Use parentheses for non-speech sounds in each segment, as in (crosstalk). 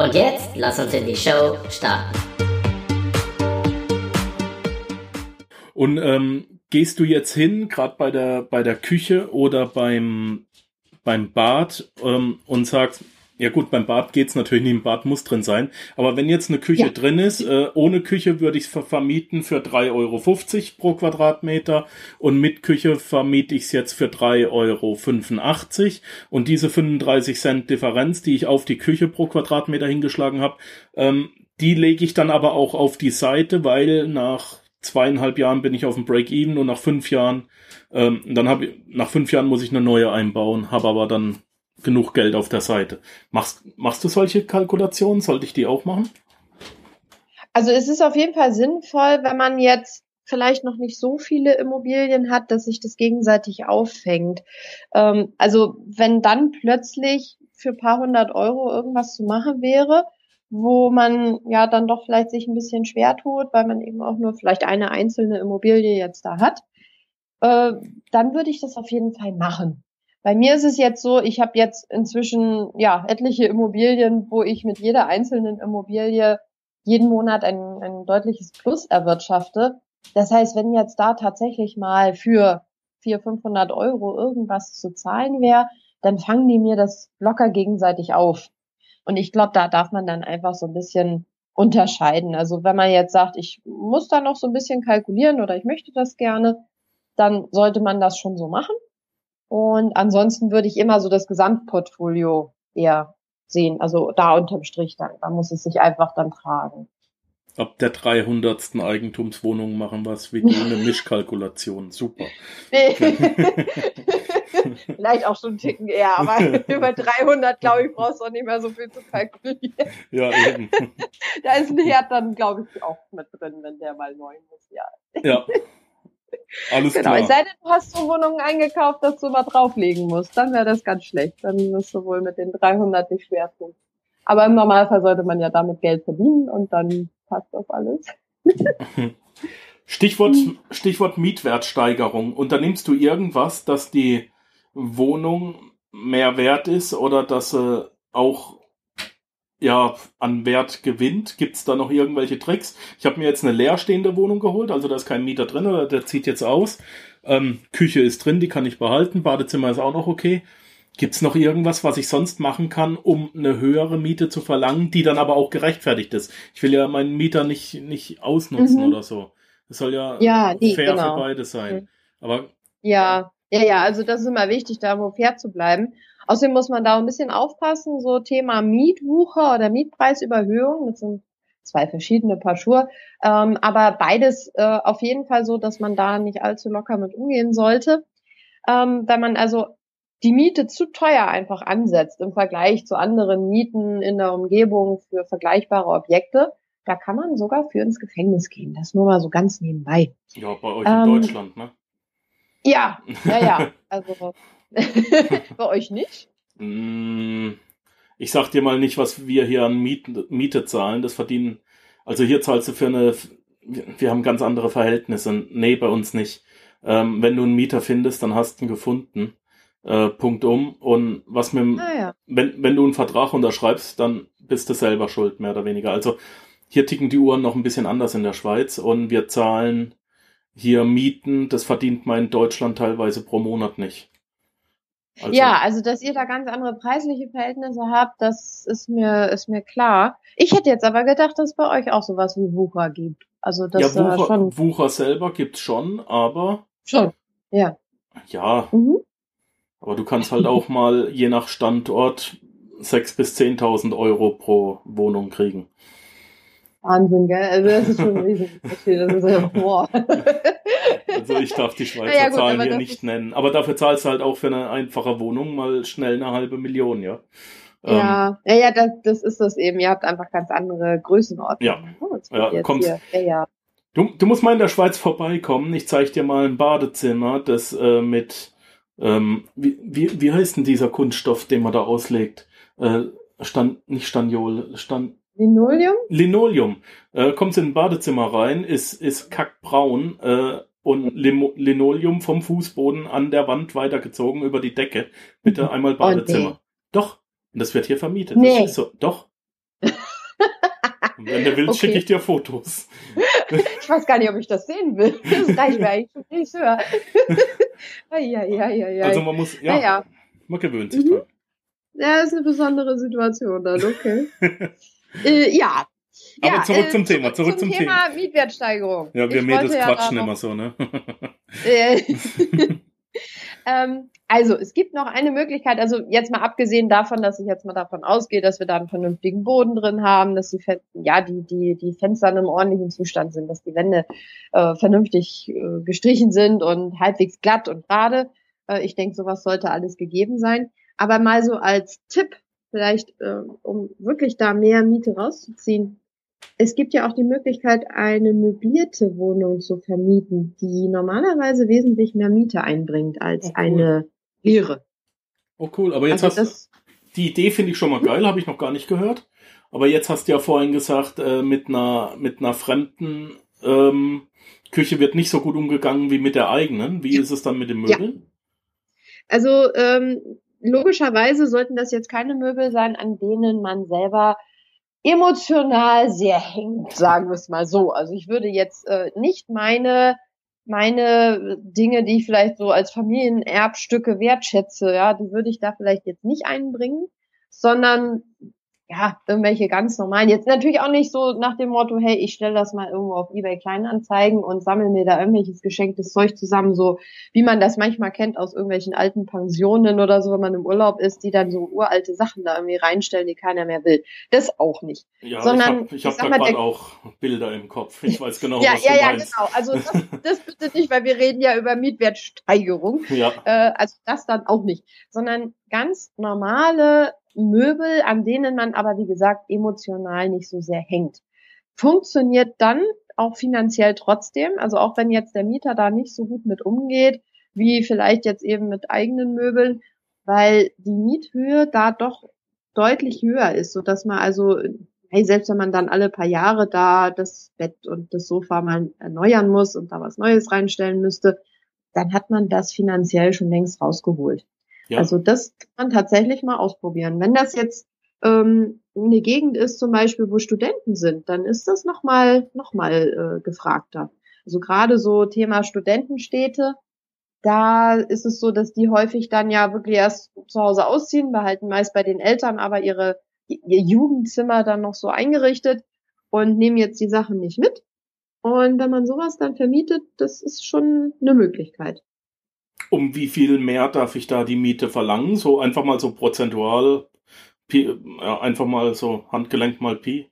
Und jetzt lass uns in die Show starten. Und ähm, gehst du jetzt hin, gerade bei der bei der Küche oder beim beim Bad ähm, und sagst, ja gut, beim Bad geht's natürlich nicht, im Bad muss drin sein. Aber wenn jetzt eine Küche ja. drin ist, äh, ohne Küche würde ich es vermieten für 3,50 Euro pro Quadratmeter und mit Küche vermiete ich es jetzt für 3,85 Euro. Und diese 35 Cent Differenz, die ich auf die Küche pro Quadratmeter hingeschlagen habe, ähm, die lege ich dann aber auch auf die Seite, weil nach zweieinhalb Jahren bin ich auf dem Break-Even und nach fünf Jahren, ähm, dann habe ich, nach fünf Jahren muss ich eine neue einbauen, habe aber dann genug Geld auf der Seite. Machst, machst du solche Kalkulationen? Sollte ich die auch machen? Also es ist auf jeden Fall sinnvoll, wenn man jetzt vielleicht noch nicht so viele Immobilien hat, dass sich das gegenseitig auffängt. Ähm, also wenn dann plötzlich für paar hundert Euro irgendwas zu machen wäre, wo man ja dann doch vielleicht sich ein bisschen schwer tut, weil man eben auch nur vielleicht eine einzelne Immobilie jetzt da hat, äh, dann würde ich das auf jeden Fall machen. Bei mir ist es jetzt so, ich habe jetzt inzwischen ja etliche Immobilien, wo ich mit jeder einzelnen Immobilie jeden Monat ein, ein deutliches Plus erwirtschafte. Das heißt, wenn jetzt da tatsächlich mal für 400, 500 Euro irgendwas zu zahlen wäre, dann fangen die mir das locker gegenseitig auf. Und ich glaube, da darf man dann einfach so ein bisschen unterscheiden. Also wenn man jetzt sagt, ich muss da noch so ein bisschen kalkulieren oder ich möchte das gerne, dann sollte man das schon so machen. Und ansonsten würde ich immer so das Gesamtportfolio eher sehen. Also da unterm Strich dann. Da muss es sich einfach dann tragen. Ab der 300. Eigentumswohnung machen wir es wie eine (laughs) Mischkalkulation. Super. Nee. (laughs) Vielleicht auch schon einen Ticken eher, aber (laughs) über 300, glaube ich, brauchst du auch nicht mehr so viel zu kalkulieren. Ja, eben. Da ist ein Herd dann, glaube ich, auch mit drin, wenn der mal neu muss, ja. Ja, alles genau, klar. Es sei denn, du hast so Wohnungen eingekauft, dass du mal drauflegen musst. Dann wäre das ganz schlecht. Dann musst du wohl mit den 300 nicht schwer tun. Aber im Normalfall sollte man ja damit Geld verdienen und dann passt das alles. (laughs) Stichwort, Stichwort Mietwertsteigerung. Unternimmst du irgendwas, dass die Wohnung mehr wert ist oder dass sie auch ja, an Wert gewinnt. Gibt es da noch irgendwelche Tricks? Ich habe mir jetzt eine leerstehende Wohnung geholt, also da ist kein Mieter drin oder der zieht jetzt aus. Ähm, Küche ist drin, die kann ich behalten. Badezimmer ist auch noch okay. Gibt es noch irgendwas, was ich sonst machen kann, um eine höhere Miete zu verlangen, die dann aber auch gerechtfertigt ist? Ich will ja meinen Mieter nicht, nicht ausnutzen mhm. oder so. Es soll ja, ja die, fair genau. für beide sein. Mhm. Aber ja, ja, ja, also das ist immer wichtig, da wo fair zu bleiben. Außerdem muss man da ein bisschen aufpassen, so Thema Mietwucher oder Mietpreisüberhöhung, das sind zwei verschiedene Paar Schuhe, ähm, aber beides äh, auf jeden Fall so, dass man da nicht allzu locker mit umgehen sollte. Ähm, wenn man also die Miete zu teuer einfach ansetzt im Vergleich zu anderen Mieten in der Umgebung für vergleichbare Objekte, da kann man sogar für ins Gefängnis gehen. Das nur mal so ganz nebenbei. Ja, bei euch in ähm, Deutschland, ne? Ja, ja, ja. (laughs) Also (laughs) bei euch nicht? Mm, ich sag dir mal nicht, was wir hier an Miete, Miete zahlen. Das verdienen, also hier zahlst du für eine, wir haben ganz andere Verhältnisse. Nee, bei uns nicht. Ähm, wenn du einen Mieter findest, dann hast du ihn gefunden. Äh, Punkt um. Und was mit, ah, ja. wenn, wenn du einen Vertrag unterschreibst, dann bist du selber schuld, mehr oder weniger. Also hier ticken die Uhren noch ein bisschen anders in der Schweiz und wir zahlen hier Mieten, das verdient man in Deutschland teilweise pro Monat nicht. Also, ja, also dass ihr da ganz andere preisliche Verhältnisse habt, das ist mir ist mir klar. Ich hätte jetzt aber gedacht, dass es bei euch auch sowas wie Wucher gibt. Also das ja, Wucher, schon Wucher selber gibt's schon, aber schon. Ja. Ja. Mhm. Aber du kannst halt auch mal je nach Standort sechs bis zehntausend Euro pro Wohnung kriegen. Wahnsinn, gell? Also das ist schon ein Riesenunterschied. (laughs) Das ist ja, boah. Also ich darf die Schweizer Ja, ja, gut, Zahlen hier nicht nennen. Aber dafür zahlst du halt auch für eine einfache Wohnung mal schnell eine halbe Million, ja. Ähm, Ja, ja, ja, das, das ist das eben. Ihr habt einfach ganz andere Größenordnungen. Ja. Oh, Ja, hier. Ja, ja. Du, du musst mal in der Schweiz vorbeikommen. Ich zeig dir mal ein Badezimmer, das äh, mit, ähm, wie, wie, wie heißt denn dieser Kunststoff, den man da auslegt? Äh, Stand, nicht Staniol, Stand, Linoleum? Linoleum. Äh, kommst in ein Badezimmer rein, ist, ist kackbraun äh, und Limo, Linoleum vom Fußboden an der Wand weitergezogen über die Decke. Bitte einmal Badezimmer. nee. Doch. Und das wird hier vermietet. Nee. So. Doch. (laughs) Und wenn du willst, Okay. schicke ich dir Fotos. Ich weiß gar nicht, ob ich das sehen will. (laughs) Das reicht mir eigentlich schon nicht höher. ja, ja, ja, ja. Also man muss, ja, ja, ja. man gewöhnt sich Mhm. dran. Ja, ist eine besondere Situation dann, okay. (laughs) äh, ja. Aber ja, zurück äh, zum Thema, zurück zum Thema. Mietwertsteigerung. Ja, wir Ich Mädels ja quatschen darauf- immer so, ne? (laughs) Äh, (laughs) ähm, also, es gibt noch eine Möglichkeit, also jetzt mal abgesehen davon, dass ich jetzt mal davon ausgehe, dass wir da einen vernünftigen Boden drin haben, dass die, Fen ja, die, die, die Fenster in einem ordentlichen Zustand sind, dass die Wände äh, vernünftig äh, gestrichen sind und halbwegs glatt und gerade. Äh, ich denke, sowas sollte alles gegeben sein. Aber mal so als Tipp, vielleicht, äh, um wirklich da mehr Miete rauszuziehen, es gibt ja auch die Möglichkeit, eine möblierte Wohnung zu vermieten, die normalerweise wesentlich mehr Miete einbringt als Oh, cool. eine leere. Oh cool, aber jetzt Also hast die Idee finde ich schon mal geil, habe ich noch gar nicht gehört. Aber jetzt hast du ja vorhin gesagt, äh, mit einer mit einer fremden ähm, Küche wird nicht so gut umgegangen wie mit der eigenen. Wie ist es dann mit den Ja. Möbeln? Also ähm, logischerweise sollten das jetzt keine Möbel sein, an denen man selber emotional sehr hängt, sagen wir es mal so. Also ich würde jetzt äh, nicht meine meine Dinge, die ich vielleicht so als Familienerbstücke wertschätze, ja, die würde ich da vielleicht jetzt nicht einbringen, sondern ja, irgendwelche ganz normalen. Jetzt natürlich auch nicht so nach dem Motto, hey, ich stelle das mal irgendwo auf eBay Kleinanzeigen und sammle mir da irgendwelches geschenktes Zeug zusammen, so wie man das manchmal kennt aus irgendwelchen alten Pensionen oder so, wenn man im Urlaub ist, die dann so uralte Sachen da irgendwie reinstellen, die keiner mehr will. Das auch nicht. Ja, Sondern, ich habe ich hab da gerade auch Bilder im Kopf. Ich weiß genau, ja, was ja, du ja, meinst. genau. Also das, das bitte nicht, weil wir reden ja über Mietwertsteigerung. Ja, Äh, also das dann auch nicht, sondern ganz normale Möbel, an denen man aber, wie gesagt, emotional nicht so sehr hängt. Funktioniert dann auch finanziell trotzdem, also auch wenn jetzt der Mieter da nicht so gut mit umgeht, wie vielleicht jetzt eben mit eigenen Möbeln, weil die Miethöhe da doch deutlich höher ist, so dass man also, hey, selbst wenn man dann alle paar Jahre da das Bett und das Sofa mal erneuern muss und da was Neues reinstellen müsste, dann hat man das finanziell schon längst rausgeholt. Ja. Also das kann man tatsächlich mal ausprobieren. Wenn das jetzt ähm, eine Gegend ist, zum Beispiel, wo Studenten sind, dann ist das nochmal noch mal, äh, gefragter. Also gerade so Thema Studentenstädte, da ist es so, dass die häufig dann ja wirklich erst zu Hause ausziehen, behalten meist bei den Eltern aber ihre ihr Jugendzimmer dann noch so eingerichtet und nehmen jetzt die Sachen nicht mit. Und wenn man sowas dann vermietet, das ist schon eine Möglichkeit. Um wie viel mehr darf ich da die Miete verlangen? So einfach mal so prozentual, Pi, ja, einfach mal so Handgelenk mal Pi.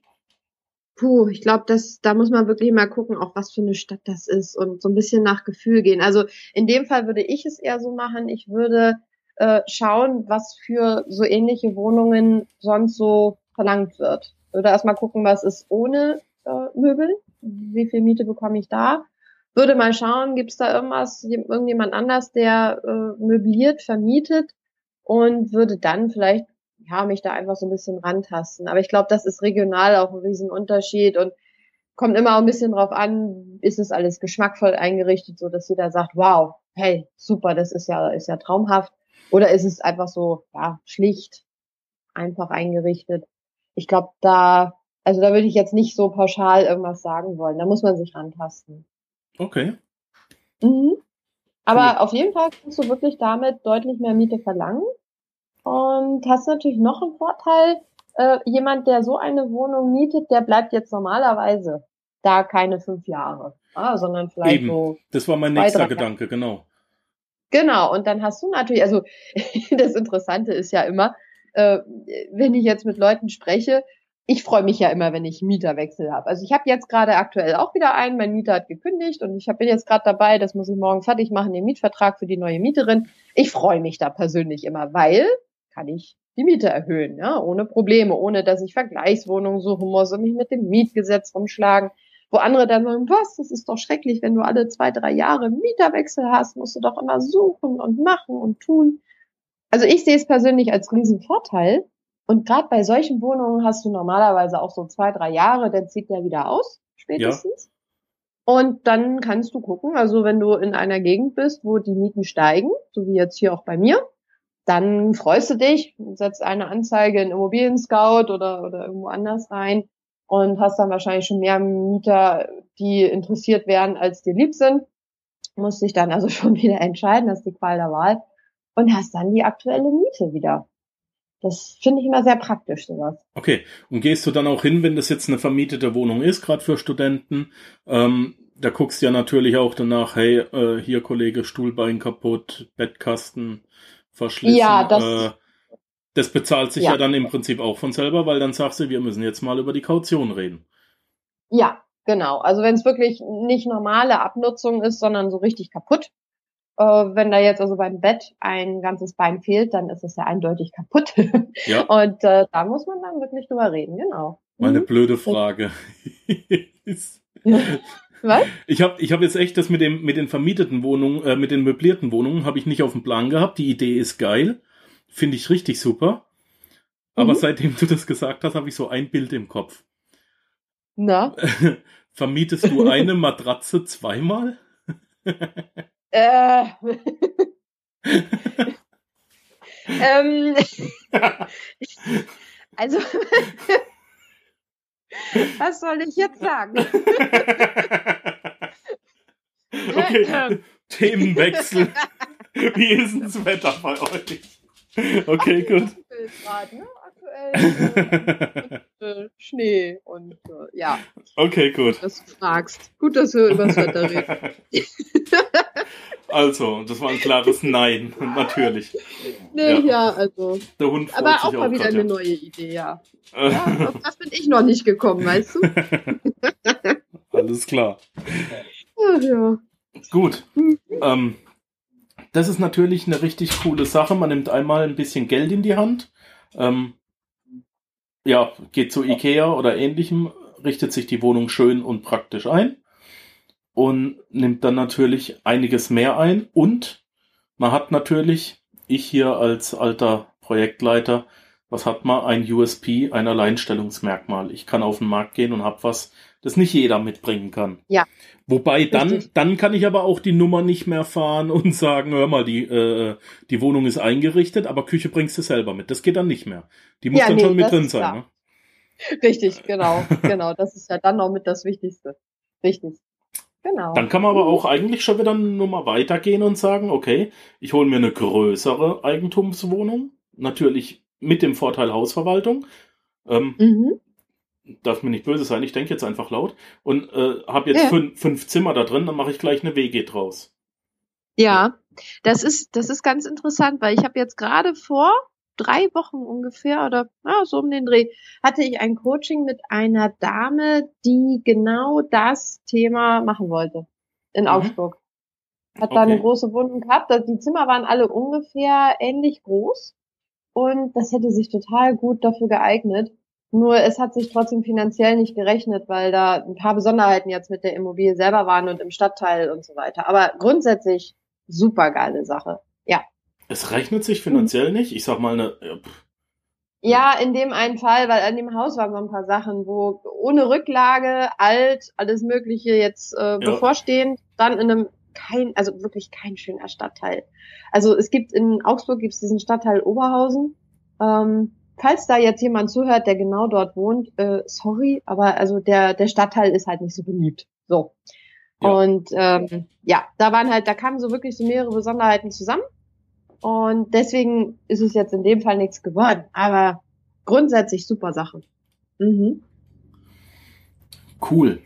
Puh, ich glaube, da muss man wirklich mal gucken, auch was für eine Stadt das ist und so ein bisschen nach Gefühl gehen. Also in dem Fall würde ich es eher so machen, ich würde äh, schauen, was für so ähnliche Wohnungen sonst so verlangt wird. Würde erstmal gucken, was ist ohne äh, Möbel, wie viel Miete bekomme ich da. Würde mal schauen, gibt es da irgendwas, irgendjemand anders, der äh, möbliert, vermietet und würde dann vielleicht ja, mich da einfach so ein bisschen rantasten. Aber ich glaube, das ist regional auch ein Riesenunterschied und kommt immer auch ein bisschen drauf an, ist es alles geschmackvoll eingerichtet, so dass jeder sagt, wow, hey, super, das ist ja, ist ja traumhaft. Oder ist es einfach so, ja, schlicht, einfach eingerichtet. Ich glaube, da, also da würde ich jetzt nicht so pauschal irgendwas sagen wollen. Da muss man sich rantasten. Okay. Mhm. Aber Cool. auf jeden Fall kannst du wirklich damit deutlich mehr Miete verlangen. Und hast natürlich noch einen Vorteil, äh, jemand, der so eine Wohnung mietet, der bleibt jetzt normalerweise da keine fünf Jahre, ah, sondern vielleicht Eben. so Das war mein nächster Gedanke, genau. Genau, und dann hast du natürlich, also (laughs) das Interessante ist ja immer, äh, wenn ich jetzt mit Leuten spreche, ich freue mich ja immer, wenn ich Mieterwechsel habe. Also ich habe jetzt gerade aktuell auch wieder einen, mein Mieter hat gekündigt und ich bin jetzt gerade dabei, das muss ich morgen fertig machen, den Mietvertrag für die neue Mieterin. Ich freue mich da persönlich immer, weil kann ich die Miete erhöhen, ja, ohne Probleme, ohne dass ich Vergleichswohnungen suchen muss und mich mit dem Mietgesetz rumschlagen, wo andere dann sagen, was, das ist doch schrecklich, wenn du alle zwei, drei Jahre Mieterwechsel hast, musst du doch immer suchen und machen und tun. Also ich sehe es persönlich als riesen Vorteil, und gerade bei solchen Wohnungen hast du normalerweise auch so zwei, drei Jahre, dann zieht der wieder aus, spätestens. Ja. Und dann kannst du gucken, also wenn du in einer Gegend bist, wo die Mieten steigen, so wie jetzt hier auch bei mir, dann freust du dich, setzt eine Anzeige in Immobilien Scout oder, oder irgendwo anders rein und hast dann wahrscheinlich schon mehr Mieter, die interessiert werden, als dir lieb sind. Musst dich dann also (laughs) schon wieder entscheiden, hast die Qual der Wahl und hast dann die aktuelle Miete wieder. Das finde ich immer sehr praktisch, sowas. Okay. Und gehst du dann auch hin, wenn das jetzt eine vermietete Wohnung ist, gerade für Studenten? Ähm, da guckst du ja natürlich auch danach, hey, äh, hier Kollege, Stuhlbein kaputt, Bettkasten verschlissen. Ja, das, äh, das bezahlt sich ja. ja dann im Prinzip auch von selber, weil dann sagst du, wir müssen jetzt mal über die Kaution reden. Ja, genau. Also wenn es wirklich nicht normale Abnutzung ist, sondern so richtig kaputt, wenn da jetzt also beim Bett ein ganzes Bein fehlt, dann ist es ja eindeutig kaputt. Ja. (laughs) Und äh, da muss man dann wirklich drüber reden, genau. Meine mhm. blöde Frage. (laughs) (laughs) Was? Ich habe ich hab jetzt echt das mit dem mit den vermieteten Wohnungen, äh, mit den möblierten Wohnungen habe ich nicht auf dem Plan gehabt. Die Idee ist geil, finde ich richtig super. Aber mhm. seitdem du das gesagt hast, habe ich so ein Bild im Kopf. Na? Vermietest du eine Matratze zweimal? Äh. (laughs) ähm, (laughs) also, was soll ich jetzt sagen? okay, (laughs) Themenwechsel. Wie ist denn das Wetter bei euch? Okay, gut. Grad, ne? Aktuell äh, Schnee und äh, ja. Okay, gut. Dass du fragst. Gut, dass wir über das Wetter reden. Also, das war ein klares Nein, (laughs) natürlich. Nee, ja, ja also. Der Hund freut Aber auch mal wieder grad, eine ja. neue Idee, ja. (laughs) ja. Auf das bin ich noch nicht gekommen, weißt du? (laughs) Alles klar. Ach, ja. Gut. Ähm, das ist natürlich eine richtig coole Sache. Man nimmt einmal ein bisschen Geld in die Hand. Ähm, ja, geht zu Ikea oder ähnlichem, richtet sich die Wohnung schön und praktisch ein und nimmt dann natürlich einiges mehr ein. Und man hat natürlich, ich hier als alter Projektleiter, was hat man? Ein USP, ein Alleinstellungsmerkmal. Ich kann auf den Markt gehen und habe was, das nicht jeder mitbringen kann. Ja. Wobei dann, dann kann ich aber auch die Nummer nicht mehr fahren (laughs) und sagen, hör mal, die, äh, die Wohnung ist eingerichtet, aber Küche bringst du selber mit. Das geht dann nicht mehr. Die muss ja, dann nee, schon mit drin sein. Ne? Richtig, genau, (laughs) genau. Das ist ja dann auch mit das Wichtigste. Richtig. Genau. Dann kann man aber auch eigentlich schon wieder eine Nummer weitergehen und sagen, okay, ich hole mir eine größere Eigentumswohnung, natürlich mit dem Vorteil Hausverwaltung. Ähm, mhm. Darf mir nicht böse sein, ich denke jetzt einfach laut. Und äh, habe jetzt ja. fünf, fünf Zimmer da drin, dann mache ich gleich eine WG draus. Ja, das ist, das ist ganz interessant, weil ich habe jetzt gerade vor, drei Wochen ungefähr oder ja, so um den Dreh, hatte ich ein Coaching mit einer Dame, die genau das Thema machen wollte in mhm. Augsburg. Hat okay. da eine große Wohnung gehabt. Die Zimmer waren alle ungefähr ähnlich groß und das hätte sich total gut dafür geeignet. Nur es hat sich trotzdem finanziell nicht gerechnet, weil da ein paar Besonderheiten jetzt mit der Immobilie selber waren und im Stadtteil und so weiter. Aber grundsätzlich super geile Sache. Es rechnet sich finanziell nicht. Ich sag mal eine. Ja, in dem einen Fall, weil an dem Haus waren so ein paar Sachen, wo ohne Rücklage, alt, alles Mögliche jetzt äh, ja. bevorstehend, dann in einem kein, also wirklich kein schöner Stadtteil. Also es gibt in Augsburg gibt's diesen Stadtteil Oberhausen. Ähm, falls da jetzt jemand zuhört, der genau dort wohnt, äh, sorry, aber also der der Stadtteil ist halt nicht so beliebt. So. Ja. Und ähm, ja, da waren halt, da kamen so wirklich so mehrere Besonderheiten zusammen. Und deswegen ist es jetzt in dem Fall nichts geworden. Aber grundsätzlich super Sache. Mhm. Cool.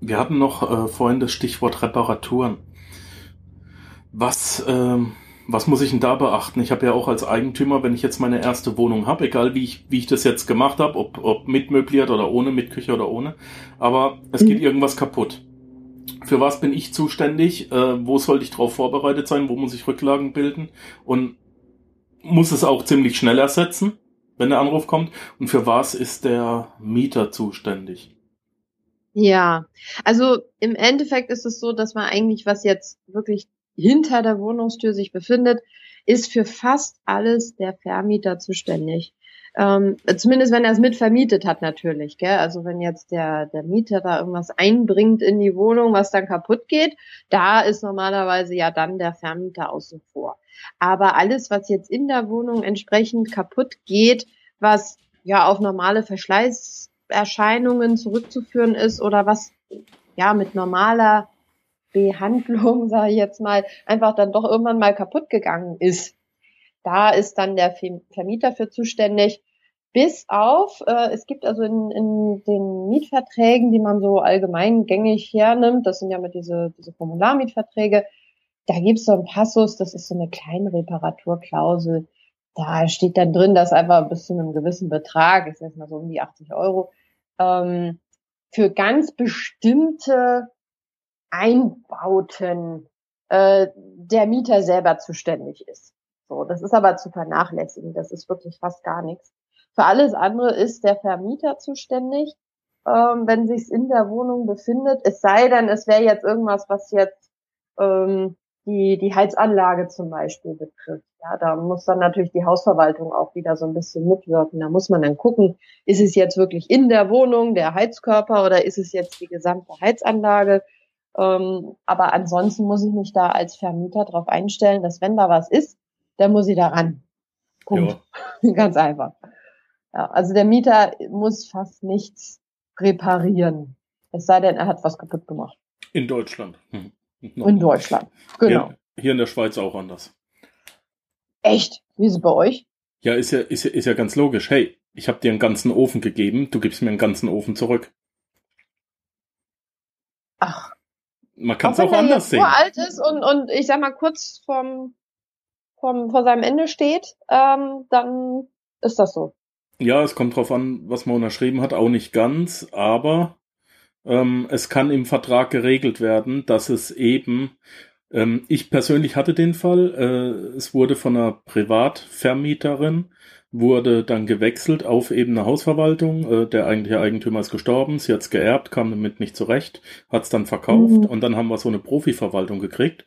Wir hatten noch äh, vorhin das Stichwort Reparaturen. Was, ähm, was muss ich denn da beachten? Ich habe ja auch als Eigentümer, wenn ich jetzt meine erste Wohnung habe, egal wie ich, wie ich das jetzt gemacht habe, ob, ob mit möbliert oder ohne, mit Küche oder ohne, aber es geht mhm. irgendwas kaputt. Für was bin ich zuständig? Äh, wo sollte ich darauf vorbereitet sein? Wo muss ich Rücklagen bilden? Und muss es auch ziemlich schnell ersetzen, wenn der Anruf kommt? Und für was ist der Mieter zuständig? Ja, also im Endeffekt ist es so, dass man eigentlich, was jetzt wirklich hinter der Wohnungstür sich befindet, ist für fast alles der Vermieter zuständig. Ähm, zumindest wenn er es mitvermietet hat natürlich. Gell? Also wenn jetzt der, der Mieter da irgendwas einbringt in die Wohnung, was dann kaputt geht, da ist normalerweise ja dann der Vermieter außen vor. Aber alles, was jetzt in der Wohnung entsprechend kaputt geht, was ja auf normale Verschleißerscheinungen zurückzuführen ist oder was ja mit normaler Behandlung, (laughs) sage ich jetzt mal, einfach dann doch irgendwann mal kaputt gegangen ist. Da ist dann der Vermieter für zuständig. Bis auf, äh, es gibt also in, in den Mietverträgen, die man so allgemein gängig hernimmt, das sind ja mit diese, diese Formularmietverträge, da gibt es so einen Passus, das ist so eine kleine Reparaturklausel. Da steht dann drin, dass einfach bis zu einem gewissen Betrag, ich sag mal so um die 80 Euro, ähm, für ganz bestimmte Einbauten äh, der Mieter selber zuständig ist. So, das ist aber zu vernachlässigen. Das ist wirklich fast gar nichts. Für alles andere ist der Vermieter zuständig, ähm, wenn sich's in der Wohnung befindet. Es sei denn, es wäre jetzt irgendwas, was jetzt ähm, die die Heizanlage zum Beispiel betrifft. Ja, da muss dann natürlich die Hausverwaltung auch wieder so ein bisschen mitwirken. Da muss man dann gucken, ist es jetzt wirklich in der Wohnung der Heizkörper oder ist es jetzt die gesamte Heizanlage? Ähm, aber ansonsten muss ich mich da als Vermieter darauf einstellen, dass wenn da was ist, dann muss ich da ran. Punkt. Ja. (laughs) Ganz einfach. Ja, also der Mieter muss fast nichts reparieren. Es sei denn, er hat was kaputt gemacht. In Deutschland. Hm. In Deutschland, genau. Hier, hier, in der Schweiz auch anders. Echt? Wie ist es bei euch? Ja, ist ja, ist ja, ist ja ganz logisch. Hey, ich habe dir einen ganzen Ofen gegeben, du gibst mir einen ganzen Ofen zurück. Ach, man kann es auch, auch anders sehen. alt ist und, und ich sag mal kurz vom, vom, vor seinem Ende steht, ähm, dann ist das so. Ja, es kommt drauf an, was man unterschrieben hat, auch nicht ganz, aber ähm, es kann im Vertrag geregelt werden, dass es eben, ähm, ich persönlich hatte den Fall, äh, es wurde von einer Privatvermieterin wurde dann gewechselt auf eben eine Hausverwaltung. Äh, der eigentliche Eigentümer ist gestorben, sie hat es geerbt, kam damit nicht zurecht, hat es dann verkauft mhm. und dann haben wir so eine Profiverwaltung gekriegt.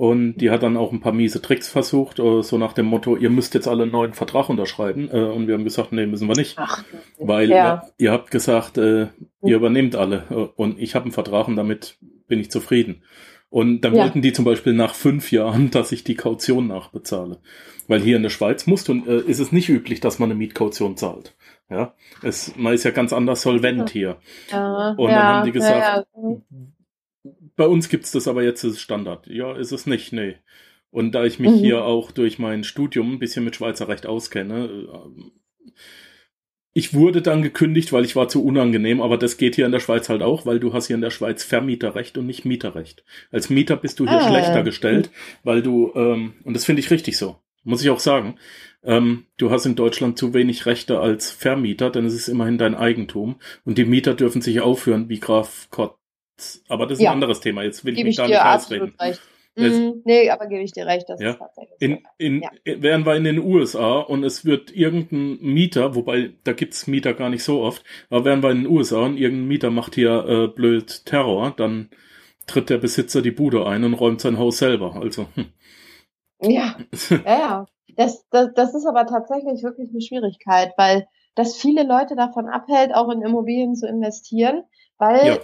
Und die hat dann auch ein paar miese Tricks versucht, äh, so nach dem Motto, ihr müsst jetzt alle einen neuen Vertrag unterschreiben. Äh, und wir haben gesagt, nee, müssen wir nicht. Ach, weil ja. ihr, ihr, habt gesagt, äh, ihr übernehmt alle. Äh, und ich habe einen Vertrag und damit bin ich zufrieden. Und dann ja. wollten die zum Beispiel nach fünf Jahren, (laughs) dass ich die Kaution nachbezahle. Weil hier in der Schweiz musst du, äh, ist es nicht üblich, dass man eine Mietkaution zahlt. Ja, es, man ist ja ganz anders solvent hier. Ja, und dann ja, haben die gesagt, ja, bei uns gibt's das aber jetzt als Standard. Ja, ist es nicht, nee. Und da ich mich mhm. hier auch durch mein Studium ein bisschen mit Schweizer Recht auskenne, äh, ich wurde dann gekündigt, weil ich war zu unangenehm, aber das geht hier in der Schweiz halt auch, weil du hast hier in der Schweiz Vermieterrecht und nicht Mieterrecht. Als Mieter bist du hier ah, schlechter gestellt, weil du, ähm, und das finde ich richtig so. Muss ich auch sagen. Ähm, du hast in Deutschland zu wenig Rechte als Vermieter, denn es ist immerhin dein Eigentum. Und die Mieter dürfen sich aufführen wie Graf Kotz. Aber das ist ja. ein anderes Thema. Jetzt will ich mich da nicht ausreden. Recht. Mhm. Nee, aber gebe ich dir recht, das ja. ist tatsächlich in, in, ja. Wären wir in den USA und es wird irgendein Mieter, wobei da gibt's Mieter gar nicht so oft, aber wären wir in den USA und irgendein Mieter macht hier äh, blöd Terror, dann tritt der Besitzer die Bude ein und räumt sein Haus selber. Also hm. Ja, (laughs) ja, ja. Das, das, das ist aber tatsächlich wirklich eine Schwierigkeit, weil das viele Leute davon abhält, auch in Immobilien zu investieren, weil ja.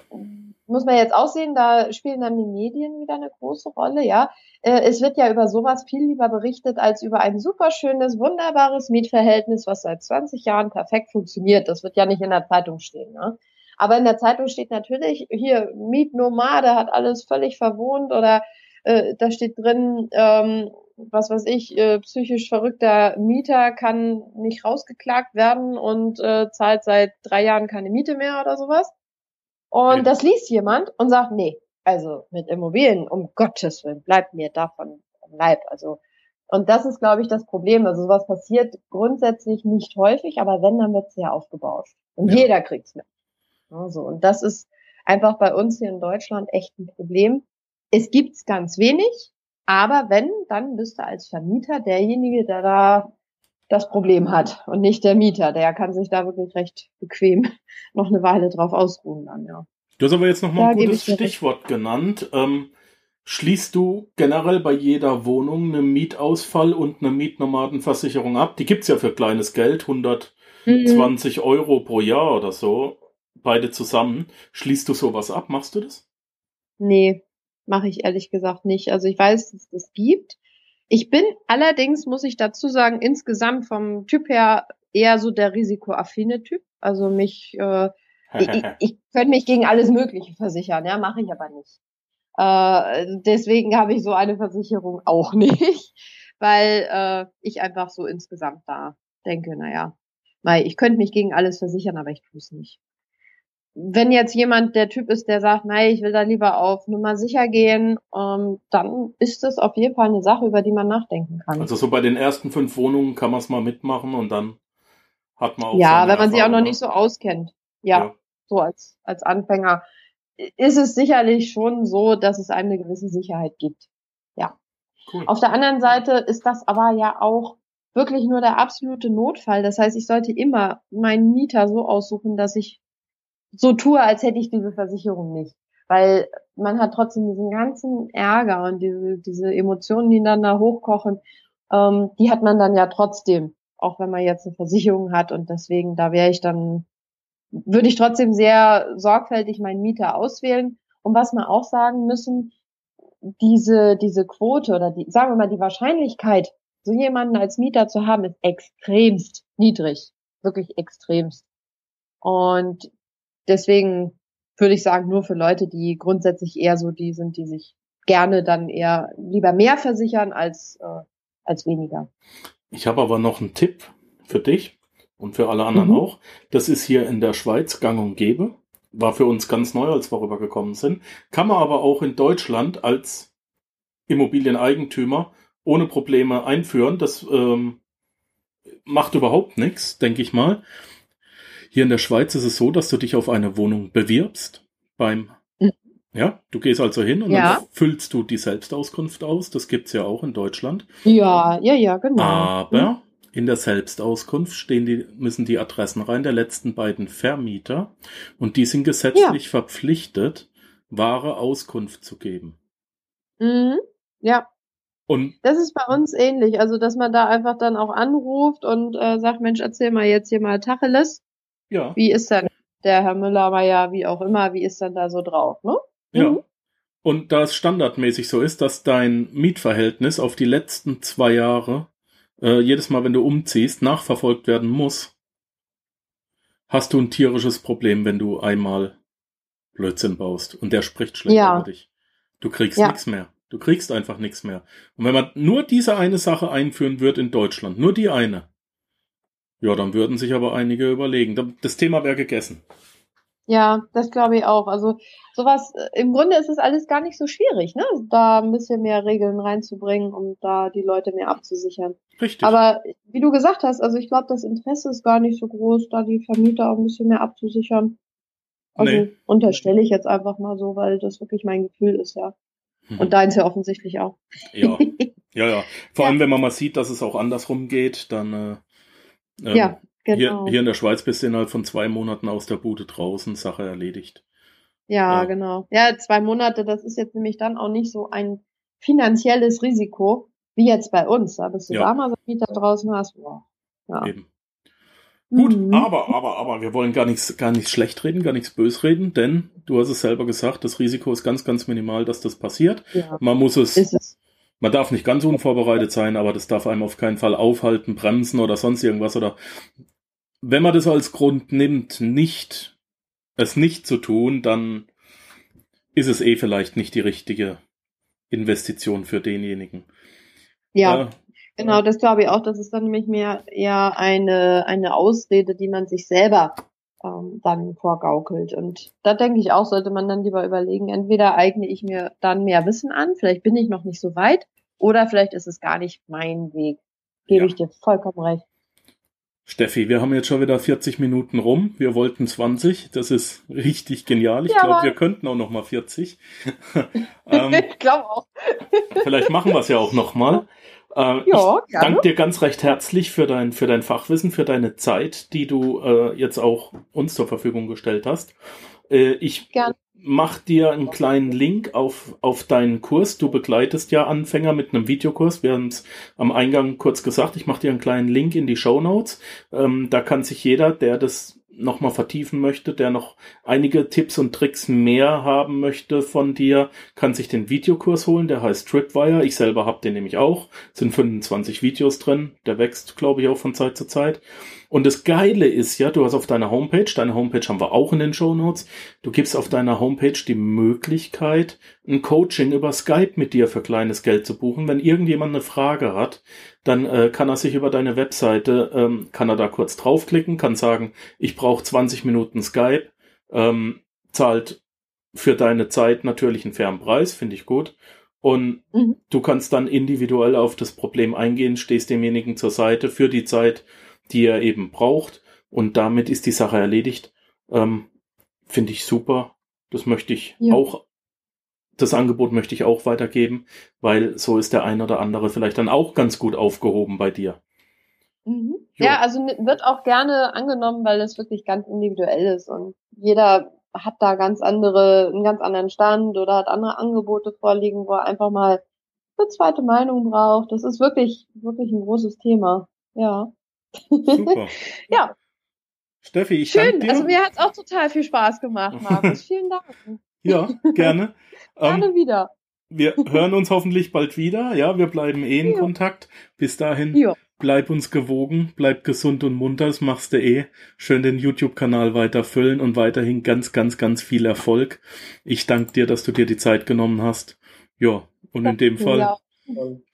Muss man jetzt auch sehen, da spielen dann die Medien wieder eine große Rolle, ja. Äh, es wird ja über sowas viel lieber berichtet als über ein super schönes, wunderbares Mietverhältnis, was seit 20 Jahren perfekt funktioniert. Das wird ja nicht in der Zeitung stehen, ne? Aber in der Zeitung steht natürlich hier Mietnomade hat alles völlig verwohnt oder äh, da steht drin, ähm, was weiß ich, äh, psychisch verrückter Mieter kann nicht rausgeklagt werden und äh, zahlt seit drei Jahren keine Miete mehr oder sowas. Und ja. das liest jemand und sagt, nee, also mit Immobilien, um Gottes Willen, bleibt mir davon am Leib. Also Und das ist, glaube ich, das Problem. Also sowas passiert grundsätzlich nicht häufig, aber wenn, dann wird es ja aufgebauscht. Und Ja. jeder kriegt's mit. Also, und das ist einfach bei uns hier in Deutschland echt ein Problem. Es gibt's ganz wenig, aber wenn, dann bist du als Vermieter derjenige, der da das Problem hat und nicht der Mieter. Der kann sich da wirklich recht bequem (laughs) noch eine Weile drauf ausruhen dann, ja. Du hast aber jetzt noch mal Ja, ein gutes ich dir recht. Stichwort genannt. Ähm, schließt du generell bei jeder Wohnung eine Mietausfall und eine Mietnomadenversicherung ab? Die gibt's ja für kleines Geld, 120 Euro pro Jahr oder so, beide zusammen. Schließt du sowas ab? Machst du das? Nee, mache ich ehrlich gesagt nicht. Also ich weiß, dass es das gibt. Ich bin allerdings, muss ich dazu sagen, insgesamt vom Typ her eher so der risikoaffine Typ. Also mich, äh, ich, ich, (laughs) ich könnte mich gegen alles Mögliche versichern, ja, mache ich aber nicht. Äh, deswegen habe ich so eine Versicherung auch (laughs) nicht, weil äh, ich einfach so insgesamt da denke, naja, weil ich könnte mich gegen alles versichern, aber ich tue es nicht. Wenn jetzt jemand der Typ ist, der sagt, nein, ich will da lieber auf Nummer sicher gehen, ähm, dann ist das auf jeden Fall eine Sache, über die man nachdenken kann. Also so bei den ersten fünf Wohnungen kann man es mal mitmachen und dann hat man auch ja, wenn man sich auch noch Erfahrung, nicht so auskennt. Ja, Ja. so als, als Anfänger ist es sicherlich schon so, dass es einem eine gewisse Sicherheit gibt. Cool. Auf der anderen Seite ist das aber ja auch wirklich nur der absolute Notfall. Das heißt, ich sollte immer meinen Mieter so aussuchen, dass ich so tue, als hätte ich diese Versicherung nicht. Weil man hat trotzdem diesen ganzen Ärger und diese, diese Emotionen, die dann da hochkochen, ähm, die hat man dann ja trotzdem, auch wenn man jetzt eine Versicherung hat. Und deswegen, da wäre ich dann, würde ich trotzdem sehr sorgfältig meinen Mieter auswählen. Und was wir auch sagen müssen, diese, diese Quote oder die, sagen wir mal, die Wahrscheinlichkeit, so jemanden als Mieter zu haben, ist extremst niedrig. Wirklich extremst. Und deswegen würde ich sagen, nur für Leute, die grundsätzlich eher so die sind, die sich gerne dann eher lieber mehr versichern als, äh, als weniger. Ich habe aber noch einen Tipp für dich und für alle anderen Mhm. auch. Das ist hier in der Schweiz gang und gäbe. War für uns ganz neu, als wir rübergekommen sind. Kann man aber auch in Deutschland als Immobilieneigentümer ohne Probleme einführen. Das ähm, macht überhaupt nichts, denke ich mal. Hier in der Schweiz ist es so, dass du dich auf eine Wohnung bewirbst beim Mhm. ja, du gehst also hin und Ja. dann füllst du die Selbstauskunft aus. Das gibt's ja auch in Deutschland. Ja, ja, ja, genau. Aber in der Selbstauskunft stehen die, müssen die Adressen rein der letzten beiden Vermieter und die sind gesetzlich verpflichtet, wahre Auskunft zu geben. Mhm. Ja, Und das ist bei uns ähnlich. Also, dass man da einfach dann auch anruft und äh, sagt, Mensch, erzähl mal jetzt hier mal Tacheles. Ja, Wie ist denn der Herr Müller-Meyer, wie auch immer, wie ist denn da so drauf, ne? ja. Mhm. Und da es standardmäßig so ist, dass dein Mietverhältnis auf die letzten zwei Jahre äh, jedes Mal, wenn du umziehst, nachverfolgt werden muss, hast du ein tierisches Problem, wenn du einmal Blödsinn baust und der spricht schlecht Ja. über dich. Du kriegst Ja. nichts mehr. Du kriegst einfach nichts mehr. Und wenn man nur diese eine Sache einführen wird in Deutschland, nur die eine, ja, dann würden sich aber einige überlegen. Da- Das Thema wäre gegessen. Ja, das glaube ich auch. Also sowas, äh, im Grunde ist es alles gar nicht so schwierig, ne? Da ein bisschen mehr Regeln reinzubringen, um da die Leute mehr abzusichern. Richtig. Aber wie du gesagt hast, also ich glaube, das Interesse ist gar nicht so groß, da die Vermieter auch ein bisschen mehr abzusichern. Also Nee. unterstelle ich jetzt einfach mal so, weil das wirklich mein Gefühl ist, ja. Mhm. Und deins ja offensichtlich auch. ja. (laughs) ja, ja. Vor Ja. allem, wenn man mal sieht, dass es auch andersrum geht, dann äh, ähm, Ja, Hier, genau. hier in der Schweiz bist du innerhalb von zwei Monaten aus der Bude draußen, Sache erledigt. Ja, Ja. genau. Ja, zwei Monate, das ist jetzt nämlich dann auch nicht so ein finanzielles Risiko, wie jetzt bei uns. Da bist du Ja. da mal so einen Mieter draußen hast. Boah. Ja. Eben. Gut, Mhm. aber, aber, aber, wir wollen gar nichts, gar nichts schlecht reden, gar nichts bös reden, denn du hast es selber gesagt, das Risiko ist ganz, ganz minimal, dass das passiert. ja, Man muss es, ist es. Man darf nicht ganz unvorbereitet sein, aber das darf einem auf keinen Fall aufhalten, bremsen oder sonst irgendwas oder wenn man das als Grund nimmt, nicht, es nicht zu tun, dann ist es eh vielleicht nicht die richtige Investition für denjenigen. Ja, Äh, genau, das glaube ich auch. Das ist dann nämlich mehr eher eine, eine Ausrede, die man sich selber ähm, dann vorgaukelt. Und da denke ich auch, sollte man dann lieber überlegen, entweder eigne ich mir dann mehr Wissen an, vielleicht bin ich noch nicht so weit, Oder vielleicht ist es gar nicht mein Weg. Gebe Ja. ich dir vollkommen recht. Steffi, wir haben jetzt schon wieder 40 Minuten rum. Wir wollten 20. Das ist richtig genial. Ich Ja, glaube, wir könnten auch noch mal 40. (laughs) ähm, ich glaube auch. vielleicht machen wir es ja auch noch mal. (laughs) Äh, Ja, ich gerne. danke dir ganz recht herzlich für dein, für dein Fachwissen, für deine Zeit, die du äh, jetzt auch uns zur Verfügung gestellt hast. Äh, ich Gerne. mach dir einen kleinen Link auf, auf deinen Kurs. Du begleitest ja Anfänger mit einem Videokurs. Wir haben es am Eingang kurz gesagt. Ich mache dir einen kleinen Link in die Show Notes. Ähm, da kann sich jeder, der das nochmal vertiefen möchte, der noch einige Tipps und Tricks mehr haben möchte von dir, kann sich den Videokurs holen. Der heißt Tripwire. Ich selber habe den nämlich auch. Sind 25 Videos drin. Der wächst, glaube ich, auch von Zeit zu Zeit. Und das Geile ist ja, du hast auf deiner Homepage, deine Homepage haben wir auch in den Show Notes, du gibst auf deiner Homepage die Möglichkeit, ein Coaching über Skype mit dir für kleines Geld zu buchen. Wenn irgendjemand eine Frage hat, dann äh, kann er sich über deine Webseite, ähm, kann er da kurz draufklicken, kann sagen, ich brauche 20 Minuten Skype, ähm, zahlt für deine Zeit natürlich einen fairen Preis, finde ich gut. Und Mhm. du kannst dann individuell auf das Problem eingehen, stehst demjenigen zur Seite für die Zeit, die er eben braucht. Und damit ist die Sache erledigt. Ähm, Finde ich super. Das möchte ich Ja. auch, das Angebot möchte ich auch weitergeben, weil so ist der ein oder andere vielleicht dann auch ganz gut aufgehoben bei dir. Mhm. Ja, also wird auch gerne angenommen, weil es wirklich ganz individuell ist und jeder hat da ganz andere, einen ganz anderen Stand oder hat andere Angebote vorliegen, wo er einfach mal eine zweite Meinung braucht. Das ist wirklich, wirklich ein großes Thema. Ja. Super. (laughs) Ja. Steffi, ich Schön. danke dir. Also mir hat's auch total viel Spaß gemacht, Markus. (laughs) Vielen Dank. Ja, gerne. (laughs) Ähm, Gerne wieder. wir hören uns hoffentlich bald wieder. Ja, wir bleiben eh in Ja. Kontakt. Bis dahin, Ja. bleib uns gewogen, bleib gesund und munter, das machst du eh. Schön den YouTube-Kanal weiter füllen und weiterhin ganz, ganz, ganz viel Erfolg. Ich danke dir, dass du dir die Zeit genommen hast. Ja, und in dem Fall, Ja.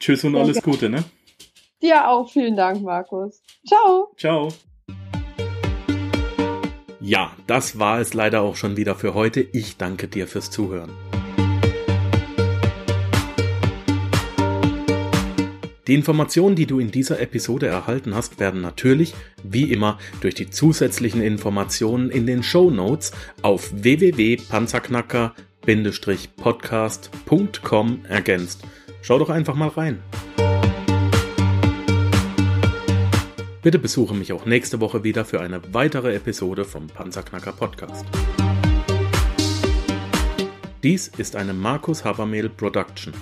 tschüss und alles. Gute, ne? Dir auch vielen Dank, Markus. Ciao. Ciao. Ja, das war es leider auch schon wieder für heute. Ich danke dir fürs Zuhören. Die Informationen, die du in dieser Episode erhalten hast, werden natürlich, wie immer, durch die zusätzlichen Informationen in den Show Notes auf www.panzerknacker-podcast.com ergänzt. Schau doch einfach mal rein. Bitte besuche mich auch nächste Woche wieder für eine weitere Episode vom Panzerknacker Podcast. Dies ist eine Markus Habermehl Production.